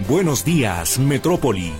Buenos días, Metrópoli.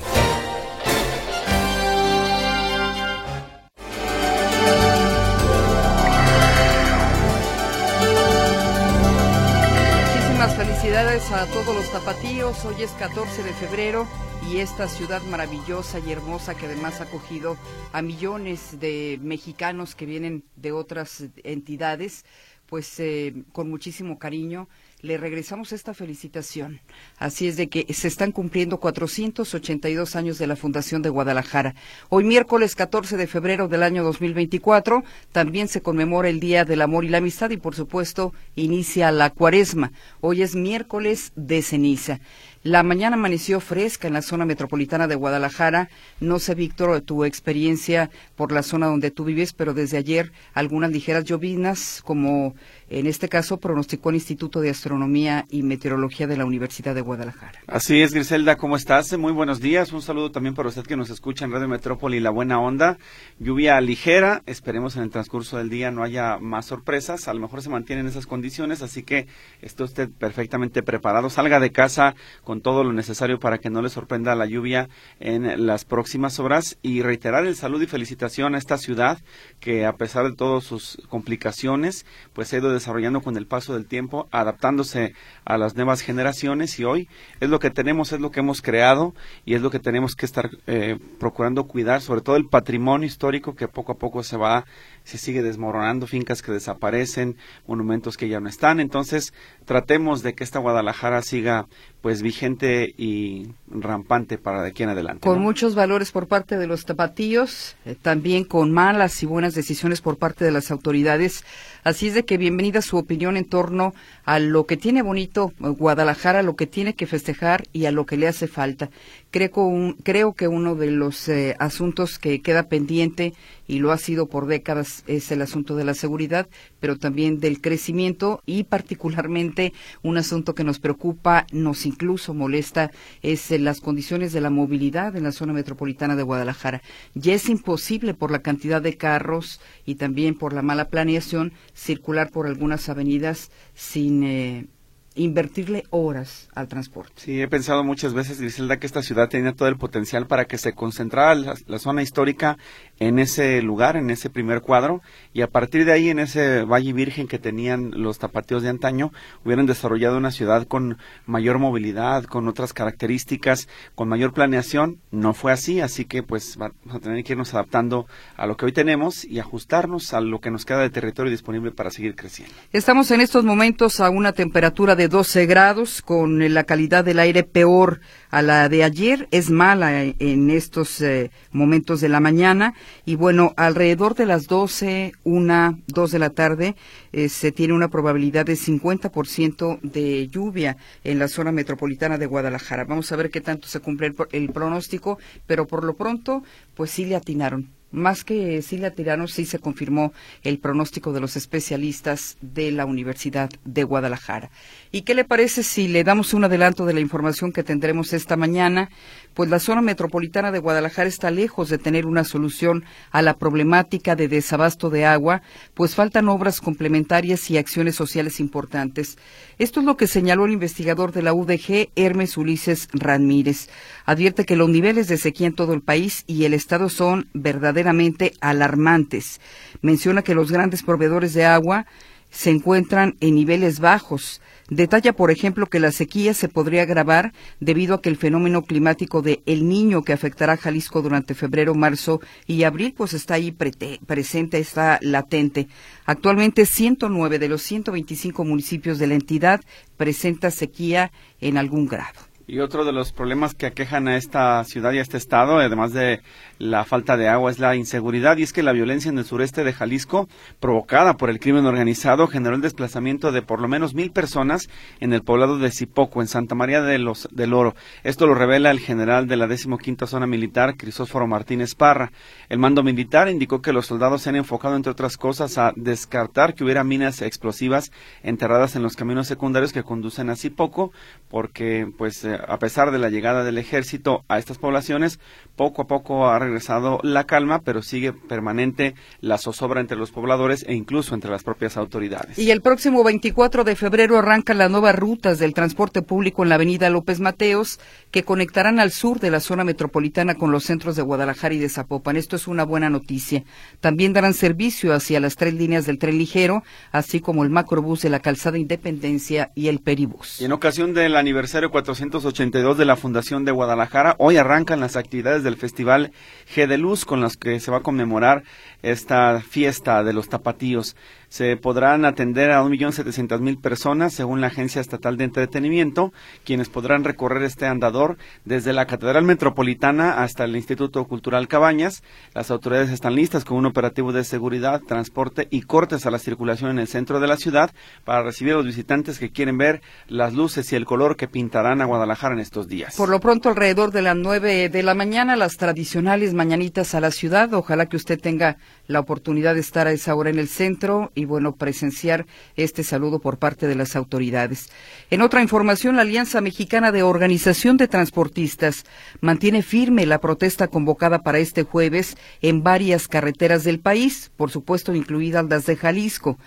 felicidades a todos los tapatíos. Hoy es 14 de febrero y esta ciudad maravillosa y hermosa que además ha acogido a millones de mexicanos que vienen de otras entidades, pues eh, con muchísimo cariño le regresamos esta felicitación. Así es de que se están cumpliendo 482 años de la Fundación de Guadalajara. Hoy miércoles 14 de febrero del año 2024 también se conmemora el Día del Amor y la Amistad y por supuesto inicia la cuaresma. Hoy es miércoles de ceniza. La mañana amaneció fresca en la zona metropolitana de Guadalajara. No sé, Víctor, tu experiencia por la zona donde tú vives, pero desde ayer algunas ligeras llovinas, como en este caso pronosticó el Instituto de Astronomía y Meteorología de la Universidad de Guadalajara. Así es, Griselda, ¿cómo estás? Muy buenos días. Un saludo también para usted que nos escucha en Radio Metrópoli La Buena Onda. Lluvia ligera, esperemos en el transcurso del día no haya más sorpresas. A lo mejor se mantienen esas condiciones, así que esté usted perfectamente preparado. Salga de casa con todo lo necesario para que no le sorprenda la lluvia en las próximas horas y reiterar el saludo y felicitación a esta ciudad que a pesar de todas sus complicaciones pues ha ido desarrollando con el paso del tiempo, adaptándose a las nuevas generaciones y hoy es lo que tenemos, es lo que hemos creado y es lo que tenemos que estar eh, procurando cuidar, sobre todo el patrimonio histórico que poco a poco se va se sigue desmoronando, fincas que desaparecen, monumentos que ya no están. Entonces, tratemos de que esta Guadalajara siga pues vigente y rampante para de aquí en adelante. Con muchos valores por parte de los tapatíos, eh, también con malas y buenas decisiones por parte de las autoridades. Así es de que bienvenida su opinión en torno a lo que tiene bonito eh, Guadalajara, lo que tiene que festejar y a lo que le hace falta. Creo, creo que uno de los eh, asuntos que queda pendiente y lo ha sido por décadas es el asunto de la seguridad, pero también del crecimiento y particularmente un asunto que nos preocupa, nos incluso molesta, es eh, las condiciones de la movilidad en la zona metropolitana de Guadalajara. Ya es imposible por la cantidad de carros y también por la mala planeación circular por algunas avenidas sin eh, invertirle horas al transporte. Sí, he pensado muchas veces, Griselda, que esta ciudad tenía todo el potencial para que se concentrara la, zona histórica en ese lugar, en ese primer cuadro, y a partir de ahí, en ese Valle Virgen que tenían los tapatíos de antaño, hubieran desarrollado una ciudad con mayor movilidad, con otras características, con mayor planeación. No fue así, así que pues vamos a tener que irnos adaptando a lo que hoy tenemos y ajustarnos a lo que nos queda de territorio disponible para seguir creciendo. Estamos en estos momentos a una temperatura de 12 grados, con la calidad del aire peor a la de ayer. Es mala en estos eh, momentos de la mañana. Y bueno, alrededor de las 12, 1, 2 de la tarde, eh, se tiene una probabilidad de 50% de lluvia en la zona metropolitana de Guadalajara. Vamos a ver qué tanto se cumple el pronóstico, pero por lo pronto, pues sí le atinaron más que Silvia Tirano, sí se confirmó el pronóstico de los especialistas de la Universidad de Guadalajara. ¿Y qué le parece si le damos un adelanto de la información que tendremos esta mañana? Pues la zona metropolitana de Guadalajara está lejos de tener una solución a la problemática de desabasto de agua, pues faltan obras complementarias y acciones sociales importantes. Esto es lo que señaló el investigador de la UDG, Hermes Ulises Ramírez. Advierte que los niveles de sequía en todo el país y el Estado son verdaderamente alarmantes. Menciona que los grandes proveedores de agua se encuentran en niveles bajos. Detalla, por ejemplo, que la sequía se podría agravar debido a que el fenómeno climático de El Niño que afectará a Jalisco durante febrero, marzo y abril, pues está ahí presente, está latente. Actualmente 109 de los 125 municipios de la entidad presenta sequía en algún grado. Y otro de los problemas que aquejan a esta ciudad y a este estado, además de la falta de agua, es la inseguridad. Y es que la violencia en el sureste de Jalisco, provocada por el crimen organizado, generó el desplazamiento de por lo menos mil personas en el poblado de Zipoco, en Santa María de los, del Oro. Esto lo revela el general de la decimoquinta zona militar, Crisóforo Martínez Parra. El mando militar indicó que los soldados se han enfocado, entre otras cosas, a descartar que hubiera minas explosivas enterradas en los caminos secundarios que conducen a Zipoco, porque, pues, eh, a pesar de la llegada del ejército a estas poblaciones, poco a poco ha regresado la calma, pero sigue permanente la zozobra entre los pobladores e incluso entre las propias autoridades. Y el próximo 24 de febrero arrancan las nuevas rutas del transporte público en la avenida López Mateos, que conectarán al sur de la zona metropolitana con los centros de Guadalajara y de Zapopan. Esto es una buena noticia. También darán servicio hacia las tres líneas del tren ligero, así como el macrobús de la calzada Independencia y el peribús. Y en ocasión del aniversario 482 de la Fundación de Guadalajara, hoy arrancan las actividades del Festival G de Luz con las que se va a conmemorar esta fiesta de los tapatíos. Se podrán atender a 1.700.000 personas, según la Agencia Estatal de Entretenimiento, quienes podrán recorrer este andador desde la Catedral Metropolitana hasta el Instituto Cultural Cabañas. Las autoridades están listas con un operativo de seguridad, transporte y cortes a la circulación en el centro de la ciudad para recibir a los visitantes que quieren ver las luces y el color que pintarán a Guadalajara en estos días. Por lo pronto, alrededor de las 9 de la mañana, las tradicionales mañanitas a la ciudad. Ojalá que usted tenga la oportunidad de estar a esa hora en el centro y bueno, presenciar este saludo por parte de las autoridades. En otra información, la Alianza Mexicana de Organización de Transportistas mantiene firme la protesta convocada para este jueves en varias carreteras del país, por supuesto incluidas las de Jalisco.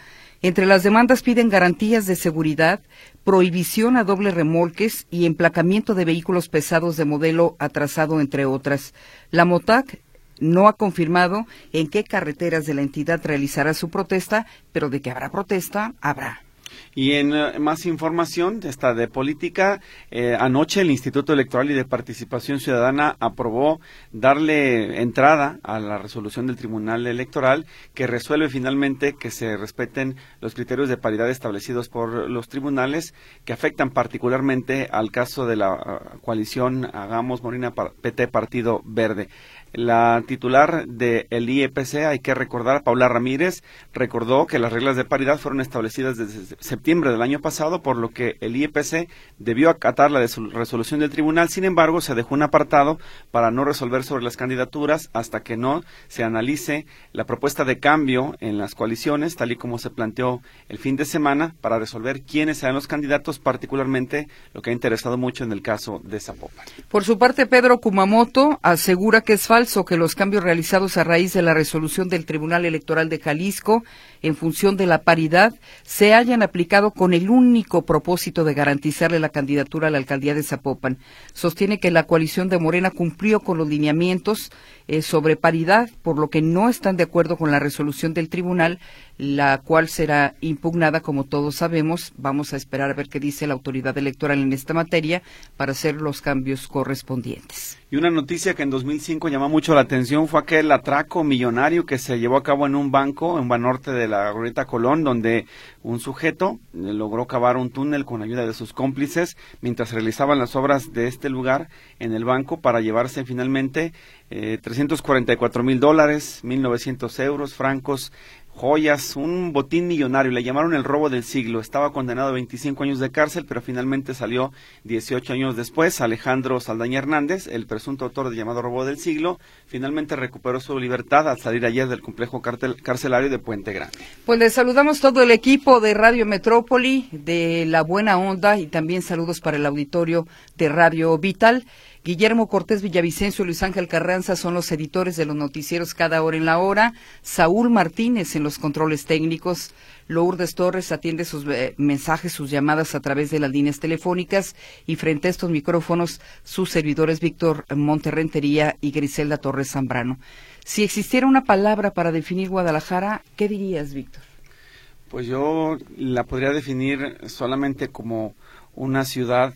Entre las demandas piden garantías de seguridad, prohibición a doble remolques y emplacamiento de vehículos pesados de modelo atrasado, entre otras. La MOTAC no ha confirmado en qué carreteras de la entidad realizará su protesta, pero de que habrá protesta, habrá. Y en eh, más información esta de política, eh, anoche el Instituto Electoral y de Participación Ciudadana aprobó darle entrada a la resolución del Tribunal Electoral que resuelve finalmente que se respeten los criterios de paridad establecidos por los tribunales que afectan particularmente al caso de la uh, coalición Hagamos Morina PT Partido Verde. La titular del IEPC, hay que recordar, Paula Ramírez, recordó que las reglas de paridad fueron establecidas desde septiembre del año pasado, por lo que el IEPC debió acatar la resolución del tribunal. Sin embargo, se dejó un apartado para no resolver sobre las candidaturas hasta que no se analice la propuesta de cambio en las coaliciones, tal y como se planteó el fin de semana, para resolver quiénes serán los candidatos, particularmente lo que ha interesado mucho en el caso de Zapopan. Por su parte, Pedro Kumamoto asegura que es falso falso que los cambios realizados a raíz de la resolución del Tribunal Electoral de Jalisco en función de la paridad se hayan aplicado con el único propósito de garantizarle la candidatura a la alcaldía de Zapopan. Sostiene que la coalición de Morena cumplió con los lineamientos eh, sobre paridad, por lo que no están de acuerdo con la resolución del tribunal, la cual será impugnada, como todos sabemos. Vamos a esperar a ver qué dice la autoridad electoral en esta materia para hacer los cambios correspondientes. Y una noticia que en 2005 llamó mucho la atención fue aquel atraco millonario que se llevó a cabo en un banco en Banorte de la Glorieta Colón, donde un sujeto logró cavar un túnel con ayuda de sus cómplices mientras realizaban las obras de este lugar en el banco para llevarse finalmente eh, 344 mil dólares, 1.900 euros, francos joyas, un botín millonario, le llamaron el robo del siglo. Estaba condenado a 25 años de cárcel, pero finalmente salió 18 años después. Alejandro Saldaña Hernández, el presunto autor del llamado robo del siglo, finalmente recuperó su libertad al salir ayer del complejo carcelario de Puente Grande. Pues le saludamos todo el equipo de Radio Metrópoli, de La Buena Onda y también saludos para el auditorio de Radio Vital. Guillermo Cortés Villavicencio y Luis Ángel Carranza son los editores de los noticieros cada hora en la hora. Saúl Martínez en los controles técnicos. Lourdes Torres atiende sus eh, mensajes, sus llamadas a través de las líneas telefónicas y frente a estos micrófonos sus servidores Víctor Monterrentería y Griselda Torres Zambrano. Si existiera una palabra para definir Guadalajara, ¿qué dirías, Víctor? Pues yo la podría definir solamente como una ciudad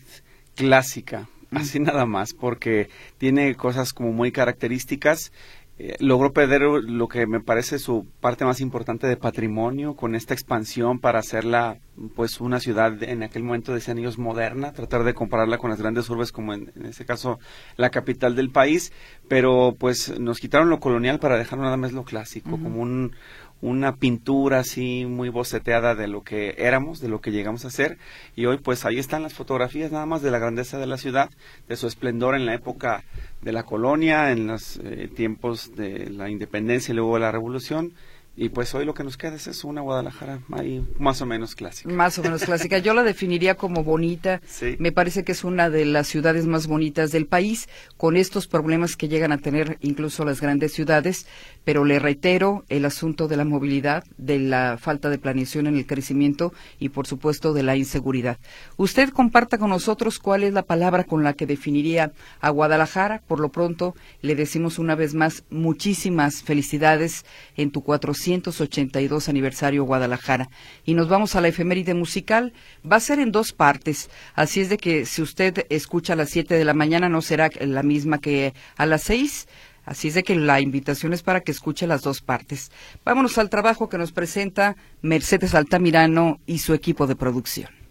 clásica, así nada más, porque tiene cosas como muy características. Eh, logró perder lo que me parece su parte más importante de patrimonio con esta expansión para hacerla pues una ciudad en aquel momento decían ellos moderna, tratar de compararla con las grandes urbes como en, este caso la capital del país, pero pues nos quitaron lo colonial para dejar nada más lo clásico, como un, una pintura así muy boceteada de lo que éramos, de lo que llegamos a ser. Y hoy pues ahí están las fotografías nada más de la grandeza de la ciudad, de su esplendor en la época de la colonia, en los eh, tiempos de la independencia y luego de la revolución y pues hoy lo que nos queda es eso, una Guadalajara ahí más o menos clásica. Más o menos clásica. Yo la definiría como bonita. Me parece que es una de las ciudades más bonitas del país, con estos problemas que llegan a tener incluso las grandes ciudades. Pero le reitero el asunto de la movilidad, de la falta de planeación en el crecimiento y, por supuesto, de la inseguridad. Usted comparta con nosotros cuál es la palabra con la que definiría a Guadalajara. Por lo pronto, le decimos una vez más muchísimas felicidades en tu 400 282 aniversario Guadalajara. Y nos vamos a la efeméride musical. Va a ser en dos partes. Así es de que si usted escucha a las 7 de la mañana no será la misma que a las 6. Así es de que la invitación es para que escuche las dos partes. Vámonos al trabajo que nos presenta Mercedes Altamirano y su equipo de producción.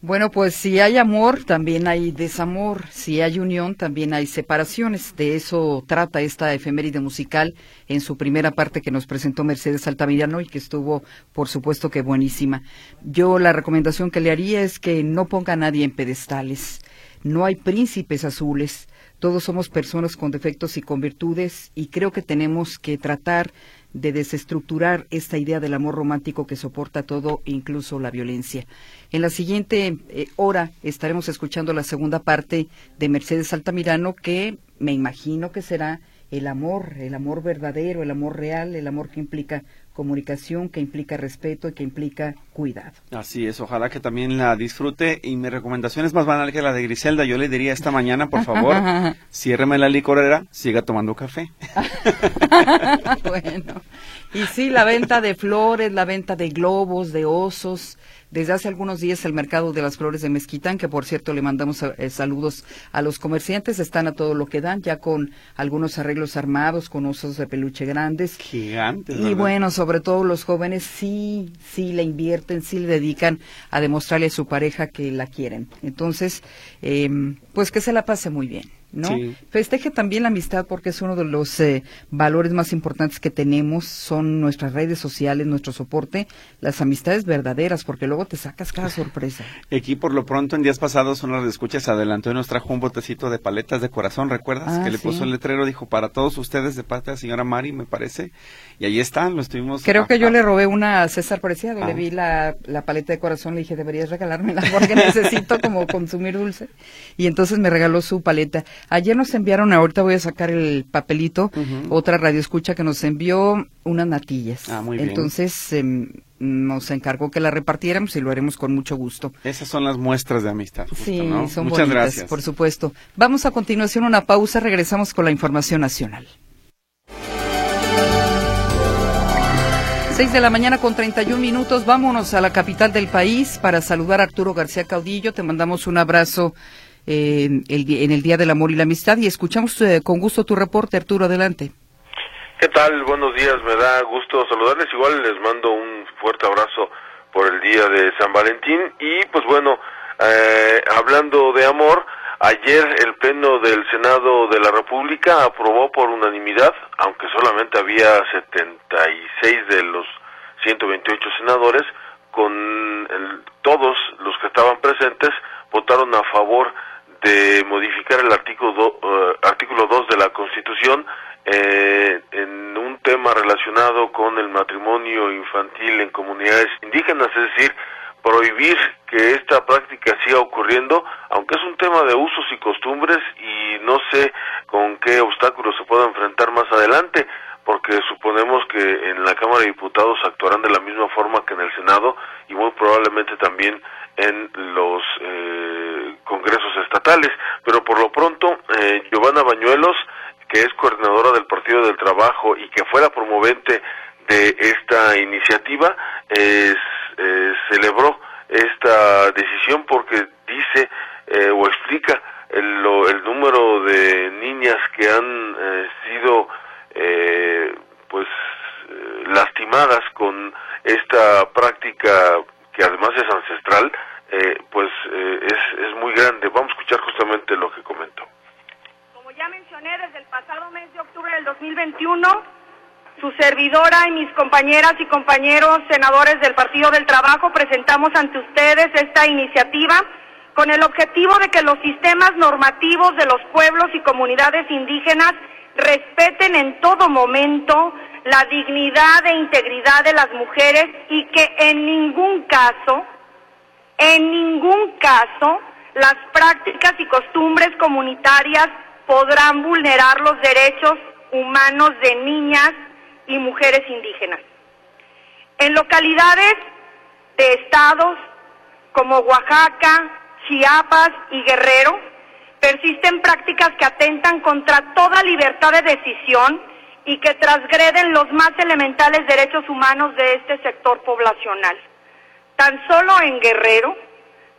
Bueno, pues si hay amor, también hay desamor. Si hay unión, también hay separaciones. De eso trata esta efeméride musical en su primera parte que nos presentó Mercedes Altamirano y que estuvo, por supuesto, que buenísima. Yo la recomendación que le haría es que no ponga a nadie en pedestales. No hay príncipes azules. Todos somos personas con defectos y con virtudes y creo que tenemos que tratar de desestructurar esta idea del amor romántico que soporta todo, incluso la violencia. En la siguiente eh, hora estaremos escuchando la segunda parte de Mercedes Altamirano, que me imagino que será el amor, el amor verdadero, el amor real, el amor que implica comunicación, que implica respeto y que implica cuidado. Así es, ojalá que también la disfrute y mi recomendación es más banal que la de Griselda. Yo le diría esta mañana, por favor, ciérreme la licorera, siga tomando café. bueno, y sí, la venta de flores, la venta de globos, de osos, desde hace algunos días el mercado de las flores de Mezquitán, que por cierto le mandamos eh, saludos a los comerciantes, están a todo lo que dan, ya con algunos arreglos armados, con osos de peluche grandes. Gigantes. Y bueno, sobre todo los jóvenes sí, sí le invierten, sí le dedican a demostrarle a su pareja que la quieren. Entonces, eh, pues que se la pase muy bien. ¿No? Festeje también la amistad porque es uno de los eh, valores más importantes que tenemos, son nuestras redes sociales, nuestro soporte, las amistades verdaderas, porque luego te sacas cada sorpresa. Aquí por lo pronto en días pasados uno de escuchas adelantó y nos trajo un botecito de paletas de corazón, ¿recuerdas? Ah, que le puso el letrero, dijo para todos ustedes de parte de la señora Mari, me parece, y ahí están, lo estuvimos. Creo que yo le robé una a César Preciado, le ah. vi la, la paleta de corazón, le dije deberías regalármela porque necesito como consumir dulce, y entonces me regaló su paleta. Ayer nos enviaron, ahorita voy a sacar el papelito, otra radio escucha que nos envió unas natillas. Ah, muy bien. Entonces em, nos encargó que la repartiéramos y lo haremos con mucho gusto. Esas son las muestras de amistad. sí, son Muchas gracias. por supuesto. Vamos a continuación una pausa, regresamos con la información nacional. Seis de la mañana con 31 minutos. Vámonos a la capital del país para saludar a Arturo García Caudillo. Te mandamos un abrazo en el Día del Amor y la Amistad y escuchamos eh, con gusto tu reporte, Arturo, adelante. ¿Qué tal? Buenos días, me da gusto saludarles. Igual les mando un fuerte abrazo por el Día de San Valentín y pues bueno, eh, hablando de amor, ayer el Pleno del Senado de la República aprobó por unanimidad, aunque solamente había 76 de los 128 senadores, con todos los que estaban presentes votaron a favor de modificar el artículo, uh, artículo 2 de la Constitución eh, en un tema relacionado con el matrimonio infantil en comunidades indígenas, es decir, prohibir que esta práctica siga ocurriendo, aunque es un tema de usos y costumbres y no sé con qué obstáculos se pueda enfrentar más adelante, porque suponemos que en la Cámara de Diputados actuarán de la misma forma que en el Senado y muy probablemente también en los eh, congresos pero por lo pronto, eh, Giovanna Bañuelos, que es coordinadora del Partido del Trabajo y que fue la promovente de esta iniciativa, eh, eh, celebró esta decisión porque dice eh, o explica el, lo, el, número de niñas que han eh, sido pues lastimadas con esta práctica que además es ancestral es muy grande. Vamos a escuchar justamente lo que comentó. Como ya mencioné, desde el pasado mes de octubre del 2021, su servidora y mis compañeras y compañeros senadores del Partido del Trabajo presentamos ante ustedes esta iniciativa con el objetivo de que los sistemas normativos de los pueblos y comunidades indígenas respeten en todo momento la dignidad e integridad de las mujeres y que en ningún caso, en ningún caso, las prácticas y costumbres comunitarias podrán vulnerar los derechos humanos de niñas y mujeres indígenas. En localidades de estados como Oaxaca, Chiapas y Guerrero, persisten prácticas que atentan contra toda libertad de decisión y que transgreden los más elementales derechos humanos de este sector poblacional. Tan solo en Guerrero,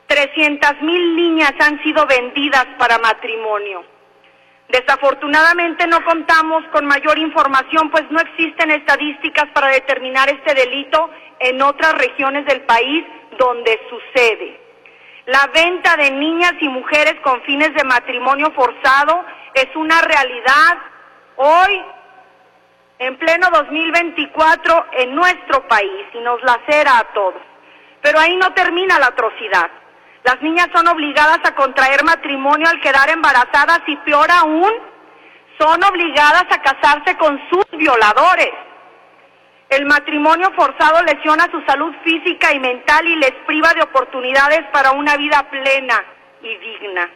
300 mil niñas han sido vendidas para matrimonio. Desafortunadamente no contamos con mayor información, pues no existen estadísticas para determinar este delito en otras regiones del país donde sucede. La venta de niñas y mujeres con fines de matrimonio forzado es una realidad hoy, en pleno 2024, en nuestro país y nos lacera a todos. Pero ahí no termina la atrocidad. Las niñas son obligadas a contraer matrimonio al quedar embarazadas y peor aún, son obligadas a casarse con sus violadores. El matrimonio forzado lesiona su salud física y mental y les priva de oportunidades para una vida plena y digna.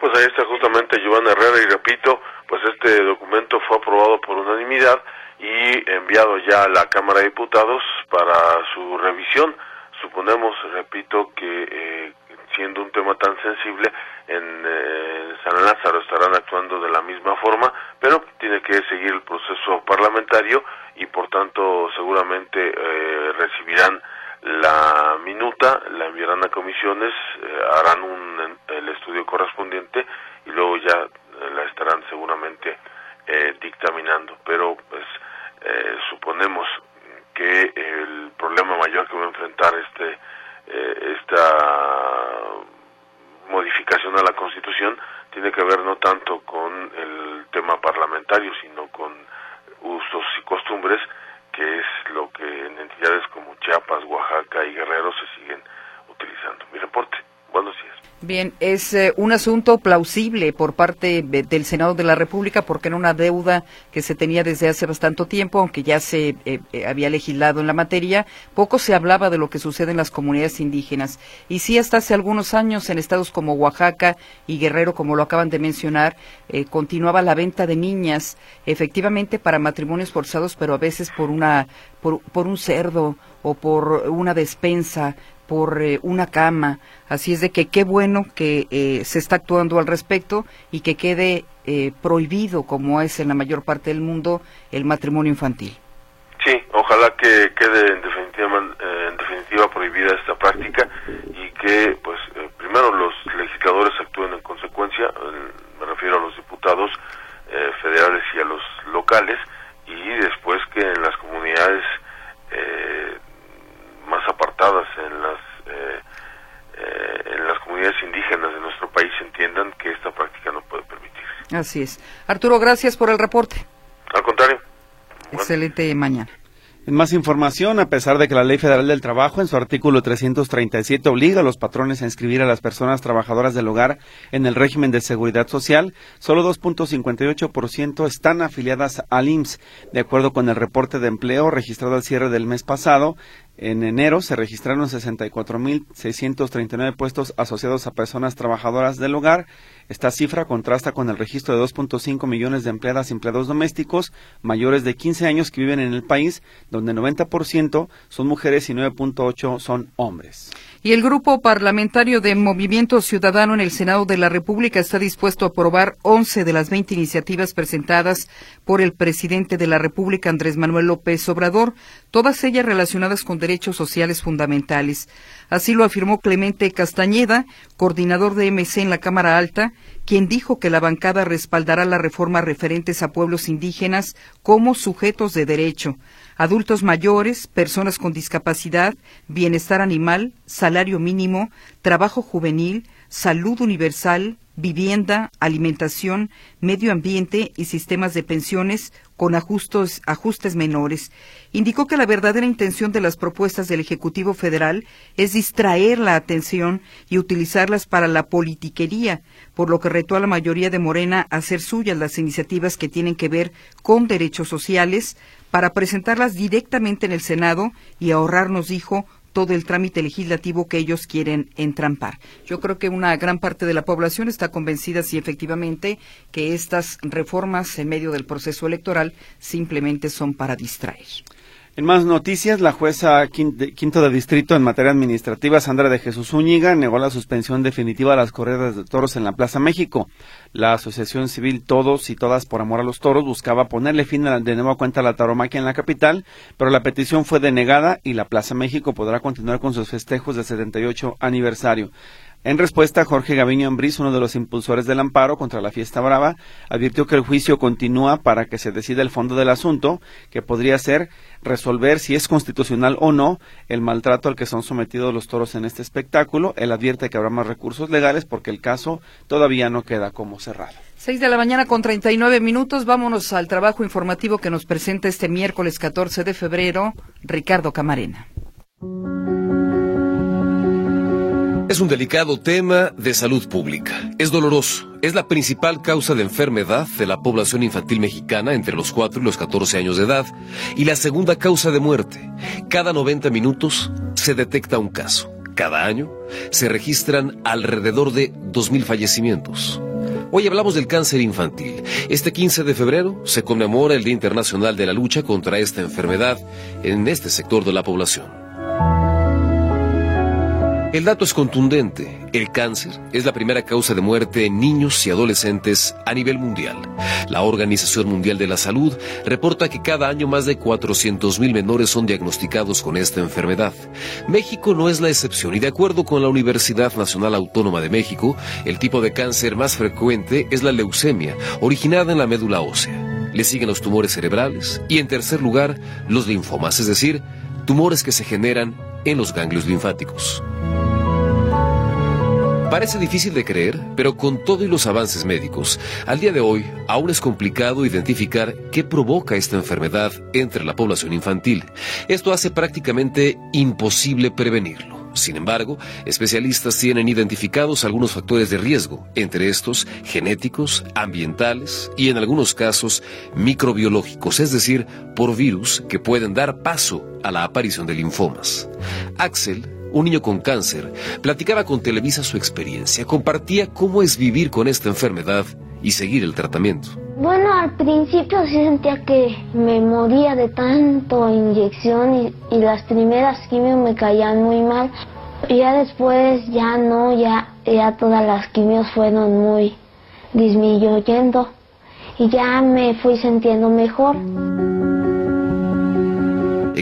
Pues ahí está justamente Giovanna Herrera y repito, pues este documento fue aprobado por unanimidad y enviado ya a la Cámara de Diputados para su revisión. Suponemos, repito, que eh, siendo un tema tan sensible, en eh, San Lázaro estarán actuando de la misma forma, pero tiene que seguir el proceso parlamentario y por tanto seguramente eh, recibirán la minuta, la enviarán a comisiones, eh, harán un, el estudio correspondiente y luego ya la estarán seguramente dictaminando. Pero pues suponemos que el problema mayor que va a enfrentar este esta modificación a la Constitución tiene que ver no tanto con el tema parlamentario, sino con usos y costumbres, que es lo que en entidades como Chiapas, Oaxaca y Guerrero se siguen utilizando. Mi reporte. Buenos días. Bien, es eh, un asunto plausible por parte del Senado de la República porque era una deuda que se tenía desde hace bastante tiempo, aunque ya se eh, eh, había legislado en la materia, poco se hablaba de lo que sucede en las comunidades indígenas. Y sí, hasta hace algunos años en estados como Oaxaca y Guerrero, como lo acaban de mencionar, continuaba la venta de niñas, efectivamente para matrimonios forzados, pero a veces por una por un cerdo o por una despensa por eh, una cama. Así es de que qué bueno que eh, se está actuando al respecto y que quede eh, prohibido, como es en la mayor parte del mundo, el matrimonio infantil. Sí, ojalá que quede en definitiva, en definitiva prohibida esta práctica y que, pues, primero los legisladores actúen en consecuencia, me refiero a los diputados federales y a los locales, y después que en las comunidades más apartadas en las eh, eh, en las comunidades indígenas de nuestro país entiendan que esta práctica no puede permitirse. Así es. Arturo, gracias por el reporte. Al contrario. Excelente mañana. En más información, a pesar de que la Ley Federal del Trabajo en su artículo 337 obliga a los patrones a inscribir a las personas trabajadoras del hogar en el régimen de seguridad social, solo 2.58% están afiliadas al IMSS. De acuerdo con el reporte de empleo registrado al cierre del mes pasado, en enero se registraron 64.639 puestos asociados a personas trabajadoras del hogar. Esta cifra contrasta con el registro de 2.5 millones de empleadas y empleados domésticos mayores de 15 años que viven en el país, donde 90% son mujeres y 9.8 son hombres. Y el Grupo Parlamentario de Movimiento Ciudadano en el Senado de la República está dispuesto a aprobar 11 de las 20 iniciativas presentadas por el presidente de la República, Andrés Manuel López Obrador, todas ellas relacionadas con derechos sociales fundamentales. Así lo afirmó Clemente Castañeda, coordinador de MC en la Cámara Alta, quien dijo que la bancada respaldará las reformas referentes a pueblos indígenas como sujetos de derecho. Adultos mayores, personas con discapacidad, bienestar animal, salario mínimo, trabajo juvenil, salud universal, vivienda, alimentación, medio ambiente y sistemas de pensiones con ajustes, menores. Indicó que la verdadera intención de las propuestas del Ejecutivo Federal es distraer la atención y utilizarlas para la politiquería, por lo que retó a la mayoría de Morena a hacer suyas las iniciativas que tienen que ver con derechos sociales para presentarlas directamente en el Senado y ahorrarnos, dijo, todo el trámite legislativo que ellos quieren entrampar. Yo creo que una gran parte de la población está convencida, sí, efectivamente, que estas reformas en medio del proceso electoral simplemente son para distraer. En más noticias, la jueza quinto de distrito en materia administrativa, Sandra de Jesús Úñiga, negó la suspensión definitiva de las corridas de toros en la Plaza México. La Asociación Civil Todos y Todas por Amor a los Toros buscaba ponerle fin de nueva cuenta a la taromaquia en la capital, pero la petición fue denegada y la Plaza México podrá continuar con sus festejos de 78 aniversario. En respuesta, Jorge Gaviño Ambriz, uno de los impulsores del amparo contra la fiesta brava, advirtió que el juicio continúa para que se decida el fondo del asunto, que podría ser resolver si es constitucional o no el maltrato al que son sometidos los toros en este espectáculo. Él advierte que habrá más recursos legales porque el caso todavía no queda como cerrado. Seis de la mañana con treinta y nueve minutos. Vámonos al trabajo informativo que nos presenta este miércoles 14 de febrero Ricardo Camarena. Es un delicado tema de salud pública. Es doloroso. Es la principal causa de enfermedad de la población infantil mexicana entre los 4 y los 14 años de edad y la segunda causa de muerte. Cada 90 minutos se detecta un caso. Cada año se registran alrededor de 2.000 fallecimientos. Hoy hablamos del cáncer infantil. Este 15 de febrero se conmemora el Día Internacional de la Lucha contra esta enfermedad en este sector de la población. El dato es contundente. El cáncer es la primera causa de muerte en niños y adolescentes a nivel mundial. La Organización Mundial de la Salud reporta que cada año más de 400.000 menores son diagnosticados con esta enfermedad. México no es la excepción y de acuerdo con la Universidad Nacional Autónoma de México, el tipo de cáncer más frecuente es la leucemia, originada en la médula ósea. Le siguen los tumores cerebrales y en tercer lugar los linfomas, es decir, tumores que se generan en los ganglios linfáticos. Parece difícil de creer, pero con todo y los avances médicos, al día de hoy aún es complicado identificar qué provoca esta enfermedad entre la población infantil. Esto hace prácticamente imposible prevenirlo. Sin embargo, especialistas tienen identificados algunos factores de riesgo, entre estos genéticos, ambientales y en algunos casos microbiológicos, es decir, por virus que pueden dar paso a la aparición de linfomas. Axel un niño con cáncer, platicaba con Televisa su experiencia, compartía cómo es vivir con esta enfermedad y seguir el tratamiento. Bueno, al principio sí sentía que me moría de tanto inyección y, las primeras quimios me caían muy mal. Y ya después ya no, ya, ya todas las quimios fueron muy disminuyendo y ya me fui sintiendo mejor.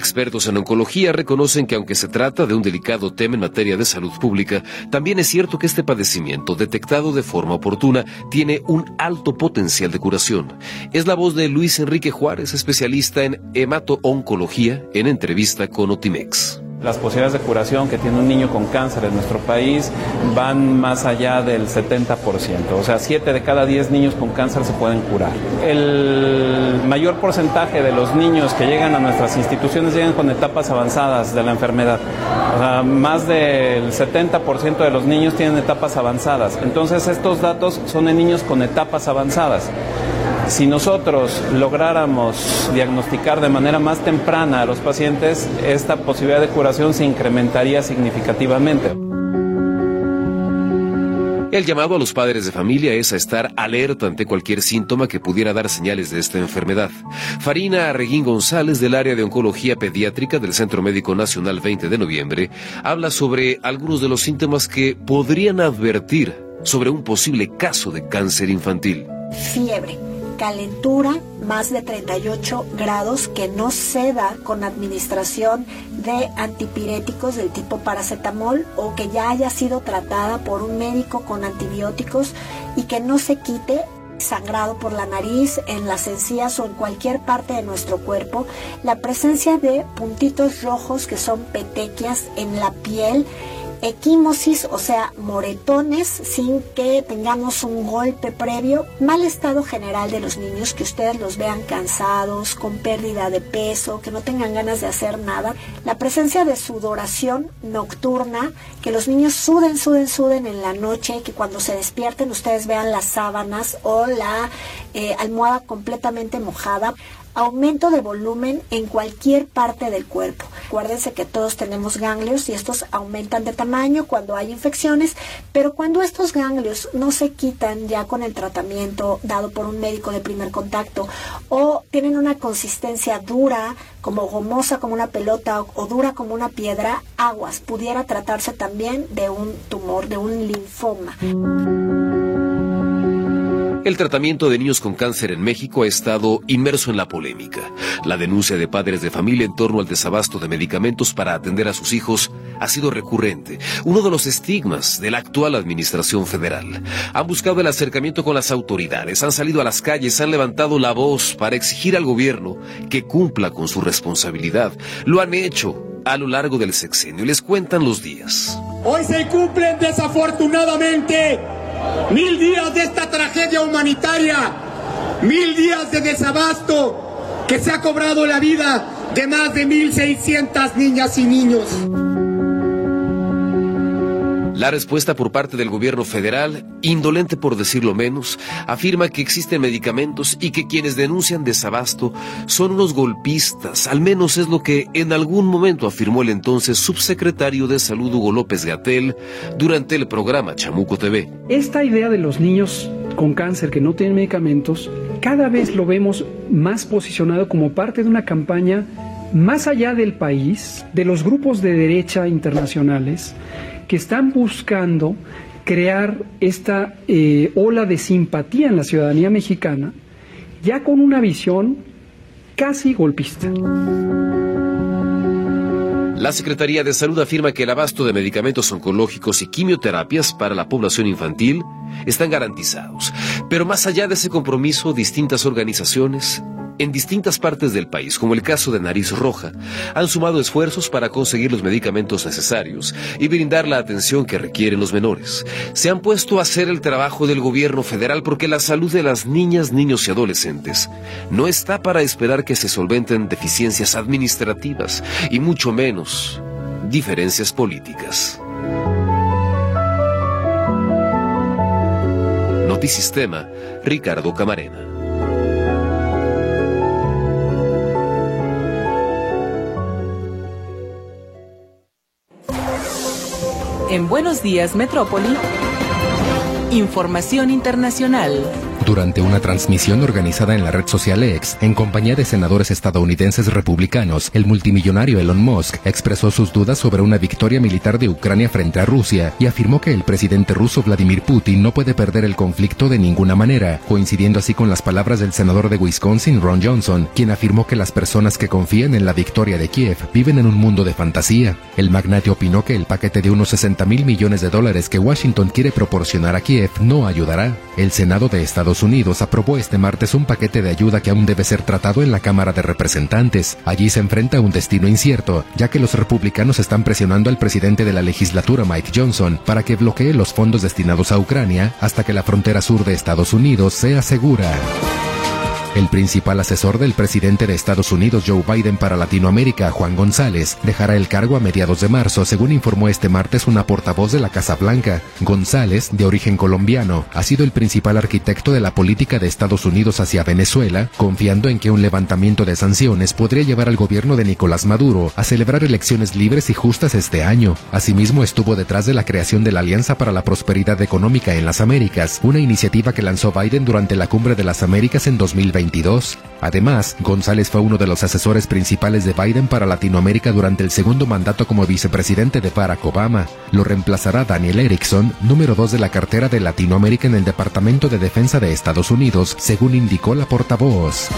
Expertos en oncología reconocen que aunque se trata de un delicado tema en materia de salud pública, también es cierto que este padecimiento, detectado de forma oportuna, tiene un alto potencial de curación. Es la voz de Luis Enrique Juárez, especialista en hemato-oncología, en entrevista con Otimex. Las posibilidades de curación que tiene un niño con cáncer en nuestro país van más allá del 70%. O sea, 7 de cada 10 niños con cáncer se pueden curar. El mayor porcentaje de los niños que llegan a nuestras instituciones llegan con etapas avanzadas de la enfermedad. O sea, más del 70% de los niños tienen etapas avanzadas. Entonces, estos datos son de niños con etapas avanzadas. Si nosotros lográramos diagnosticar de manera más temprana a los pacientes, esta posibilidad de curación se incrementaría significativamente. El llamado a los padres de familia es a estar alerta ante cualquier síntoma que pudiera dar señales de esta enfermedad. Farina Arreguín González del área de oncología pediátrica del Centro Médico Nacional 20 de noviembre habla sobre algunos de los síntomas que podrían advertir sobre un posible caso de cáncer infantil. Fiebre calentura más de 38 grados que no se da con administración de antipiréticos del tipo paracetamol o que ya haya sido tratada por un médico con antibióticos y que no se quite sangrado por la nariz, en las encías o en cualquier parte de nuestro cuerpo, la presencia de puntitos rojos que son petequias en la piel, equimosis, o sea, moretones sin que tengamos un golpe previo, mal estado general de los niños, que ustedes los vean cansados, con pérdida de peso, que no tengan ganas de hacer nada, la presencia de sudoración nocturna, que los niños suden, suden, suden en la noche, que cuando se despierten ustedes vean las sábanas o la eh, almohada completamente mojada, aumento de volumen en cualquier parte del cuerpo. Acuérdense que todos tenemos ganglios y estos aumentan de tamaño cuando hay infecciones, pero cuando estos ganglios no se quitan ya con el tratamiento dado por un médico de primer contacto o tienen una consistencia dura, como gomosa como una pelota o, dura como una piedra, aguas, pudiera tratarse también de un tumor, de un linfoma. El tratamiento de niños con cáncer en México ha estado inmerso en la polémica. La denuncia de padres de familia en torno al desabasto de medicamentos para atender a sus hijos ha sido recurrente, uno de los estigmas de la actual administración federal. Han buscado el acercamiento con las autoridades, han salido a las calles, han levantado la voz para exigir al gobierno que cumpla con su responsabilidad. Lo han hecho a lo largo del sexenio. Les cuentan los días. Hoy se cumplen desafortunadamente Mil días de esta tragedia humanitaria, mil días de desabasto que se ha cobrado la vida de más de 1.600 niñas y niños. La respuesta por parte del gobierno federal, indolente por decirlo menos, afirma que existen medicamentos y que quienes denuncian desabasto son unos golpistas, al menos es lo que en algún momento afirmó el entonces subsecretario de Salud Hugo López Gatel durante el programa Chamuco TV. Esta idea de los niños con cáncer que no tienen medicamentos, cada vez lo vemos más posicionado como parte de una campaña más allá del país, de los grupos de derecha internacionales, que están buscando crear esta eh, ola de simpatía en la ciudadanía mexicana, ya con una visión casi golpista. La Secretaría de Salud afirma que el abasto de medicamentos oncológicos y quimioterapias para la población infantil están garantizados. Pero más allá de ese compromiso, distintas organizaciones en distintas partes del país, como el caso de Nariz Roja, han sumado esfuerzos para conseguir los medicamentos necesarios y brindar la atención que requieren los menores. Se han puesto a hacer el trabajo del gobierno federal porque la salud de las niñas, niños y adolescentes no está para esperar que se solventen deficiencias administrativas y mucho menos diferencias políticas. Notisistema, Ricardo Camarena. En Buenos Días Metrópoli, información internacional. Durante una transmisión organizada en la red social X, en compañía de senadores estadounidenses republicanos, el multimillonario Elon Musk expresó sus dudas sobre una victoria militar de Ucrania frente a Rusia y afirmó que el presidente ruso Vladimir Putin no puede perder el conflicto de ninguna manera, coincidiendo así con las palabras del senador de Wisconsin, Ron Johnson, quien afirmó que las personas que confían en la victoria de Kiev viven en un mundo de fantasía. El magnate opinó que el paquete de unos 60 mil millones de dólares que Washington quiere proporcionar a Kiev no ayudará. El Senado de Estados Unidos aprobó este martes un paquete de ayuda que aún debe ser tratado en la Cámara de Representantes. Allí se enfrenta a un destino incierto, ya que los republicanos están presionando al presidente de la legislatura Mike Johnson para que bloquee los fondos destinados a Ucrania hasta que la frontera sur de Estados Unidos sea segura. El principal asesor del presidente de Estados Unidos, Joe Biden, para Latinoamérica, Juan González, dejará el cargo a mediados de marzo, según informó este martes una portavoz de la Casa Blanca. González, de origen colombiano, ha sido el principal arquitecto de la política de Estados Unidos hacia Venezuela, confiando en que un levantamiento de sanciones podría llevar al gobierno de Nicolás Maduro a celebrar elecciones libres y justas este año. Asimismo, estuvo detrás de la creación de la Alianza para la Prosperidad Económica en las Américas, una iniciativa que lanzó Biden durante la Cumbre de las Américas en 2020 Además, González fue uno de los asesores principales de Biden para Latinoamérica durante el segundo mandato como vicepresidente de Barack Obama. Lo reemplazará Daniel Erickson, número dos de la cartera de Latinoamérica en el Departamento de Defensa de Estados Unidos, según indicó la portavoz.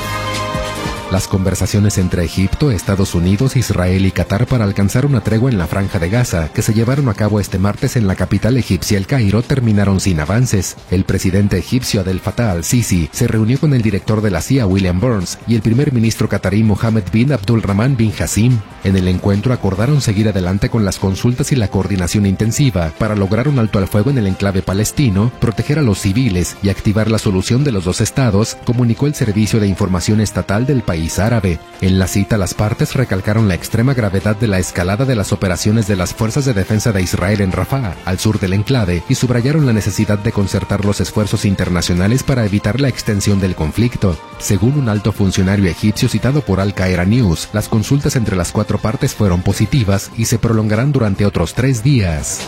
Las conversaciones entre Egipto, Estados Unidos, Israel y Qatar para alcanzar una tregua en la franja de Gaza, que se llevaron a cabo este martes en la capital egipcia El Cairo, terminaron sin avances. El presidente egipcio Abdel Fattah al-Sisi se reunió con el director de la CIA William Burns y el primer ministro qatarí Mohammed bin Abdul Rahman bin Hassim. En el encuentro acordaron seguir adelante con las consultas y la coordinación intensiva para lograr un alto al fuego en el enclave palestino, proteger a los civiles y activar la solución de los dos estados, comunicó el Servicio de Información Estatal del país árabe. En la cita las partes recalcaron la extrema gravedad de la escalada de las operaciones de las fuerzas de defensa de Israel en Rafah, al sur del enclave, y subrayaron la necesidad de concertar los esfuerzos internacionales para evitar la extensión del conflicto. Según un alto funcionario egipcio citado por Al Qaeda News, las consultas entre las cuatro partes fueron positivas y se prolongarán durante otros tres días.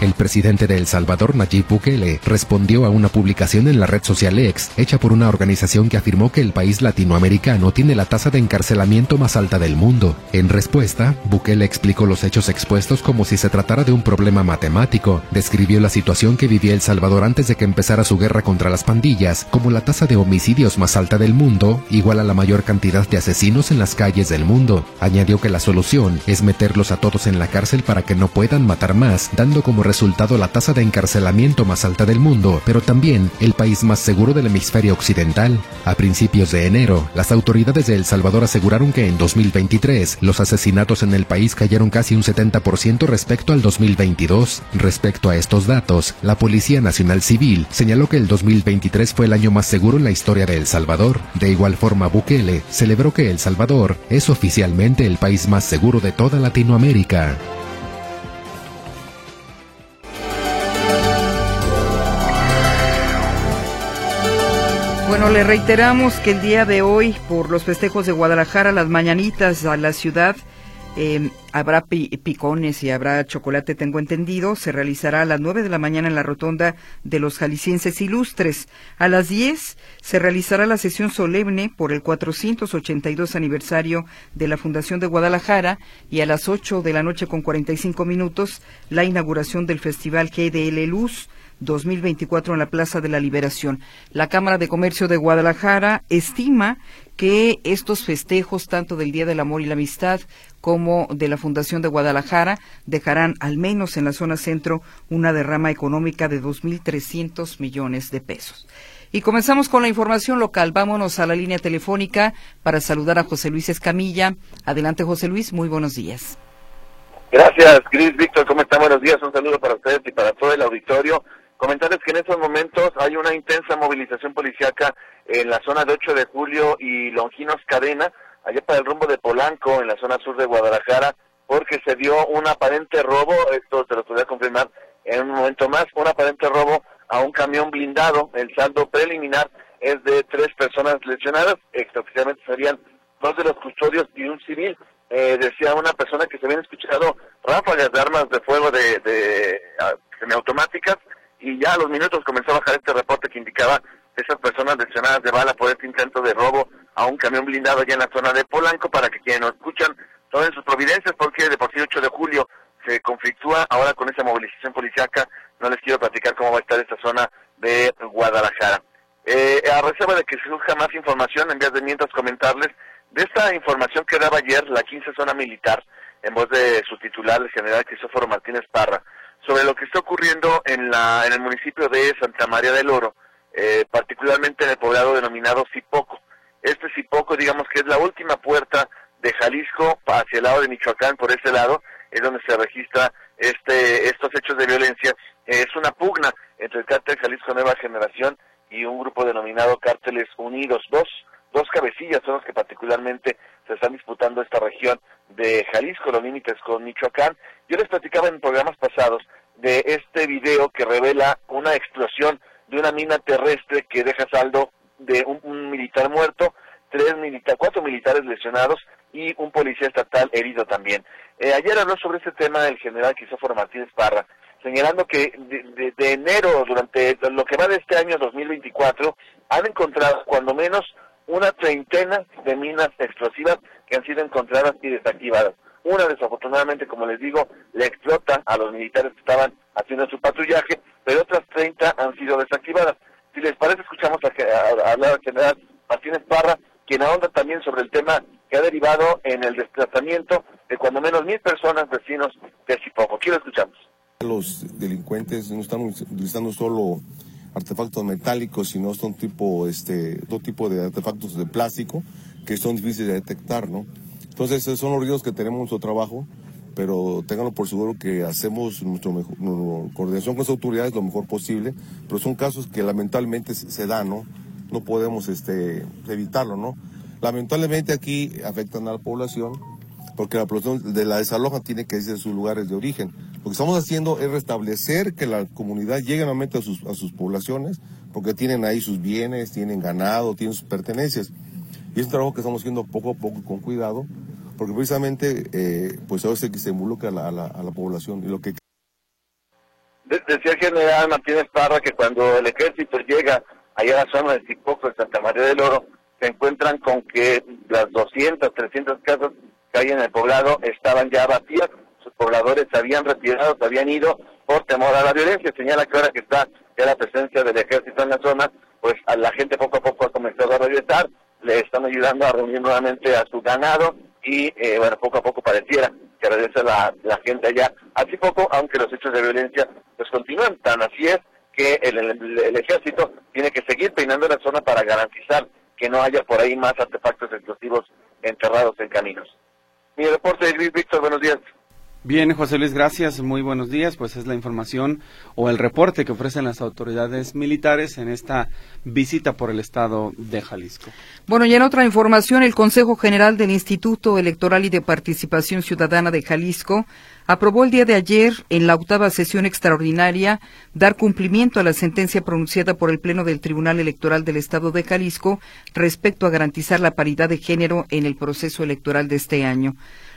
El presidente de El Salvador, Nayib Bukele, respondió a una publicación en la red social X, hecha por una organización que afirmó que el país latinoamericano tiene la tasa de encarcelamiento más alta del mundo. En respuesta, Bukele explicó los hechos expuestos como si se tratara de un problema matemático. Describió la situación que vivía El Salvador antes de que empezara su guerra contra las pandillas como la tasa de homicidios más alta del mundo, igual a la mayor cantidad de asesinos en las calles del mundo. Añadió que la solución es meterlos a todos en la cárcel para que no puedan matar más, dando como resultado la tasa de encarcelamiento más alta del mundo, pero también el país más seguro del hemisferio occidental. A principios de enero, las autoridades de El Salvador aseguraron que en 2023 los asesinatos en el país cayeron casi un 70% respecto al 2022. Respecto a estos datos, la Policía Nacional Civil señaló que el 2023 fue el año más seguro en la historia de El Salvador. De igual forma, Bukele celebró que El Salvador es oficialmente el país más seguro de toda Latinoamérica. Bueno, le reiteramos que el día de hoy, por los festejos de Guadalajara, las mañanitas a la ciudad, eh, habrá picones y habrá chocolate, tengo entendido. Se realizará a las nueve de la mañana en la rotonda de los jaliscienses ilustres. A las diez se realizará la sesión solemne por el 482 aniversario de la Fundación de Guadalajara y a las ocho de la noche con 45 minutos la inauguración del Festival GDL Luz 2024 en la Plaza de la Liberación. La Cámara de Comercio de Guadalajara estima que estos festejos, tanto del Día del Amor y la Amistad como de la Fundación de Guadalajara, dejarán al menos en la zona centro una derrama económica de 2.300 millones de pesos. Y comenzamos con la información local. Vámonos a la línea telefónica para saludar a José Luis Escamilla. Adelante, José Luis. Muy buenos días. Gracias, Cris. Víctor, ¿cómo están? Buenos días. Un saludo para ustedes y para todo el auditorio. Comentarles que en estos momentos hay una intensa movilización policiaca en la zona de 8 de julio y Longinos Cadena, allá para el rumbo de Polanco, en la zona sur de Guadalajara, porque se dio un aparente robo, esto te lo voy a confirmar en un momento más, un aparente robo a un camión blindado. El saldo preliminar es de tres personas lesionadas, extraoficialmente serían dos de los custodios y un civil. Eh, decía una persona que se habían escuchado ráfagas de armas de fuego de, de ah, semiautomáticas y ya a los minutos comenzó a bajar este reporte que indicaba esas personas lesionadas de bala por este intento de robo a un camión blindado allá en la zona de Polanco para que quienes nos escuchan tomen sus providencias porque de por sí 8 de julio se conflictúa. Ahora con esa movilización policiaca no les quiero platicar cómo va a estar esta zona de Guadalajara. Eh, a reserva de que surja más información en vez de mientras comentarles de esta información que daba ayer la 15 zona militar en voz de su titular el general Cristóforo Martínez Parra sobre lo que está ocurriendo en, la, en el municipio de Santa María del Oro, eh, particularmente en el poblado denominado Zipoco. Este Zipoco, digamos que es la última puerta de Jalisco hacia el lado de Michoacán, por ese lado, es donde se registra este, estos hechos de violencia. es una pugna entre el cártel Jalisco Nueva Generación y un grupo denominado Cárteles Unidos. Dos, dos cabecillas son los que particularmente se están disputando esta región de Jalisco, los límites con Michoacán. Yo les platicaba en programas pasados de este video que revela una explosión de una mina terrestre que deja saldo de un, militar muerto, tres milita cuatro militares lesionados y un policía estatal herido también. Eh, ayer habló sobre este tema el general Cristóforo Martínez Parra, señalando que de, de, enero, durante lo que va de este año 2024, han encontrado cuando menos una treintena de minas explosivas que han sido encontradas y desactivadas. Una, desafortunadamente, como les digo, le explota a los militares que estaban haciendo su patrullaje, pero otras 30 han sido desactivadas. Si les parece, escuchamos a, hablar al general Martínez Parra, quien ahonda también sobre el tema que ha derivado en el desplazamiento de cuando menos mil personas vecinos de Chipoco. Aquí lo escuchamos. Los delincuentes no están utilizando solo artefactos metálicos, sino son tipo, este, todo tipo de artefactos de plástico que son difíciles de detectar, ¿no? Entonces, son los riesgos que tenemos en nuestro trabajo, pero ténganlo por seguro que hacemos nuestra coordinación con las autoridades lo mejor posible, pero son casos que lamentablemente se dan, ¿no? No podemos este, evitarlo, ¿no? Lamentablemente aquí afectan a la población, porque la población de la desaloja tiene que irse a sus lugares de origen. Lo que estamos haciendo es restablecer que la comunidad llegue nuevamente a sus, poblaciones, porque tienen ahí sus bienes, tienen ganado, tienen sus pertenencias. Y es un trabajo que estamos haciendo poco a poco con cuidado, porque precisamente eh, pues a veces que se involucra a la, a la, población. Y lo que... Decía el general Martínez Parra que cuando el ejército llega allá a la zona de Tipoco, de Santa María del Oro, se encuentran con que las 200, 300 casas que hay en el poblado estaban ya vacías, sus pobladores se habían retirado, se habían ido por temor a la violencia. Señala que ahora que está ya la presencia del ejército en la zona, pues a la gente poco a poco ha comenzado a regresar, le están ayudando a reunir nuevamente a su ganado y eh, bueno, poco a poco pareciera que regresa la, la gente allá. Así poco, aunque los hechos de violencia pues continúan, tan así es que el, ejército tiene que seguir peinando la zona para garantizar que no haya por ahí más artefactos explosivos enterrados en caminos. Mi reporte, Luis Víctor, buenos días. Bien, José Luis, gracias. Muy buenos días. Pues es la información o el reporte que ofrecen las autoridades militares en esta visita por el estado de Jalisco. Bueno, y en otra información, el Consejo General del Instituto Electoral y de Participación Ciudadana de Jalisco aprobó el día de ayer, en la octava sesión extraordinaria, dar cumplimiento a la sentencia pronunciada por el Pleno del Tribunal Electoral del Estado de Jalisco respecto a garantizar la paridad de género en el proceso electoral de este año.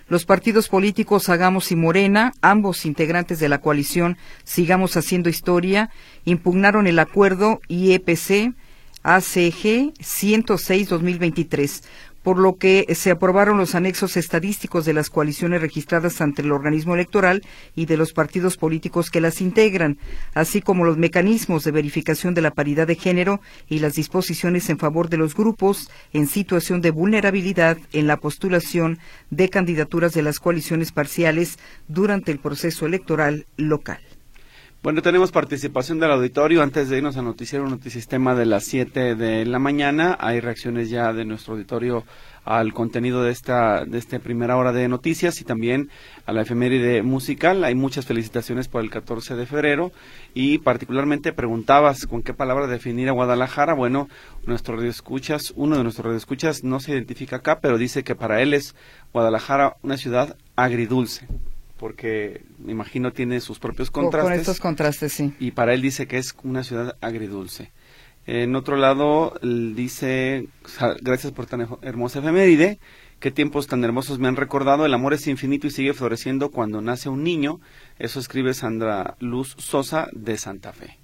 Los partidos políticos Hagamos y Morena, ambos integrantes de la coalición Sigamos Haciendo Historia, impugnaron el acuerdo IEPC ACG 106-2023, por lo que se aprobaron los anexos estadísticos de las coaliciones registradas ante el organismo electoral y de los partidos políticos que las integran, así como los mecanismos de verificación de la paridad de género y las disposiciones en favor de los grupos en situación de vulnerabilidad en la postulación de candidaturas de las coaliciones parciales durante el proceso electoral local. Bueno, tenemos participación del auditorio. Antes de irnos a noticiero Notisistema de las 7 de la mañana, hay reacciones ya de nuestro auditorio al contenido de esta, de esta primera hora de noticias y también a la efeméride musical. Hay muchas felicitaciones por el 14 de febrero y particularmente preguntabas con qué palabra definir a Guadalajara. Bueno, nuestro escuchas, uno de nuestros escuchas no se identifica acá, pero dice que para él es Guadalajara una ciudad agridulce porque me imagino tiene sus propios contrastes. Con estos contrastes, sí. Y para él dice que es una ciudad agridulce. En otro lado, dice, gracias por tan hermosa efeméride, qué tiempos tan hermosos me han recordado, el amor es infinito y sigue floreciendo cuando nace un niño. Eso escribe Sandra Luz Sosa de Santa Fe.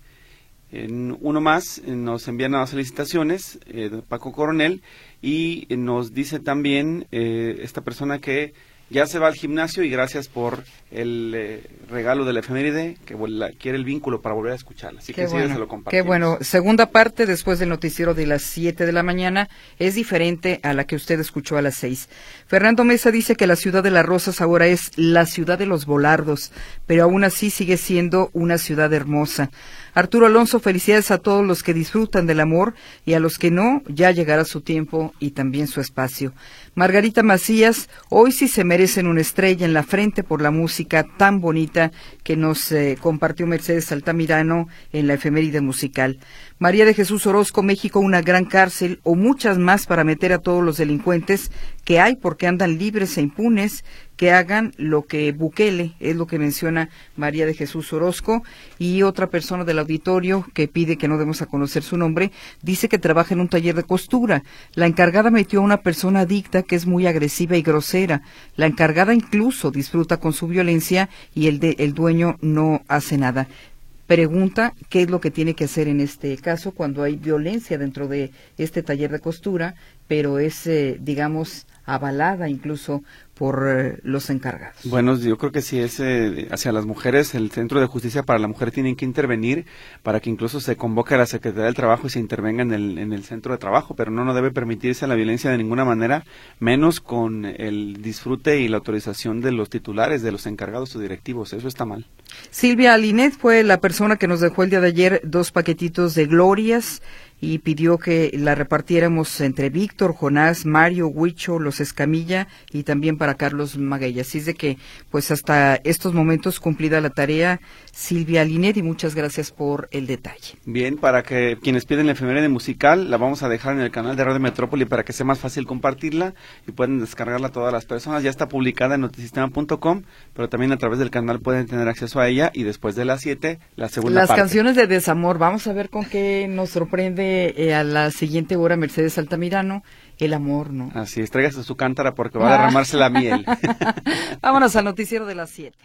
En uno más nos envían las felicitaciones, eh, Paco Coronel, y nos dice también eh, esta persona que ya se va al gimnasio y gracias por el eh, regalo de la efeméride, que quiere el vínculo para volver a escucharla. Así que bueno, se lo Qué bueno. Segunda parte, después del noticiero de las 7 de la mañana, es diferente a la que usted escuchó a las 6. Fernando Mesa dice que la ciudad de las Rosas ahora es la ciudad de los volardos, pero aún así sigue siendo una ciudad hermosa. Arturo Alonso, felicidades a todos los que disfrutan del amor y a los que no, ya llegará su tiempo y también su espacio. Margarita Macías, hoy sí se merecen una estrella en la frente por la música tan bonita que nos eh, compartió Mercedes Altamirano en la efeméride musical. María de Jesús Orozco, México, una gran cárcel o muchas más para meter a todos los delincuentes que hay porque andan libres e impunes que hagan lo que Bukele, es lo que menciona María de Jesús Orozco, y otra persona del auditorio que pide que no demos a conocer su nombre, dice que trabaja en un taller de costura. La encargada metió a una persona adicta que es muy agresiva y grosera. La encargada incluso disfruta con su violencia y el, de, el dueño no hace nada pregunta qué es lo que tiene que hacer en este caso cuando hay violencia dentro de este taller de costura pero es, eh, digamos, avalada incluso por eh, los encargados. Bueno, yo creo que si es eh, hacia las mujeres, el Centro de Justicia para la Mujer tiene que intervenir para que incluso se convoque a la Secretaría del Trabajo y se intervenga en el, en el centro de trabajo, pero no, no debe permitirse la violencia de ninguna manera, menos con el disfrute y la autorización de los titulares, de los encargados o directivos. Eso está mal. Silvia Linet fue la persona que nos dejó el día de ayer dos paquetitos de glorias y pidió que la repartiéramos entre Víctor, Jonás, Mario, Huicho, los Escamilla y también para Carlos Maguey. Así es de que, pues hasta estos momentos cumplida la tarea, Silvia Linet, y muchas gracias por el detalle. Bien, para que quienes piden la efeméride musical, la vamos a dejar en el canal de Radio Metrópoli para que sea más fácil compartirla y pueden descargarla todas las personas. Ya está publicada en notisistema.com, pero también a través del canal pueden tener acceso a ella y después de las 7, la segunda Las parte. canciones de desamor, vamos a ver con qué nos sorprende eh, a la siguiente hora Mercedes Altamirano. El amor, ¿no? Así es, tráigase su cántara porque va a derramarse la miel. Vámonos al noticiero de las 7.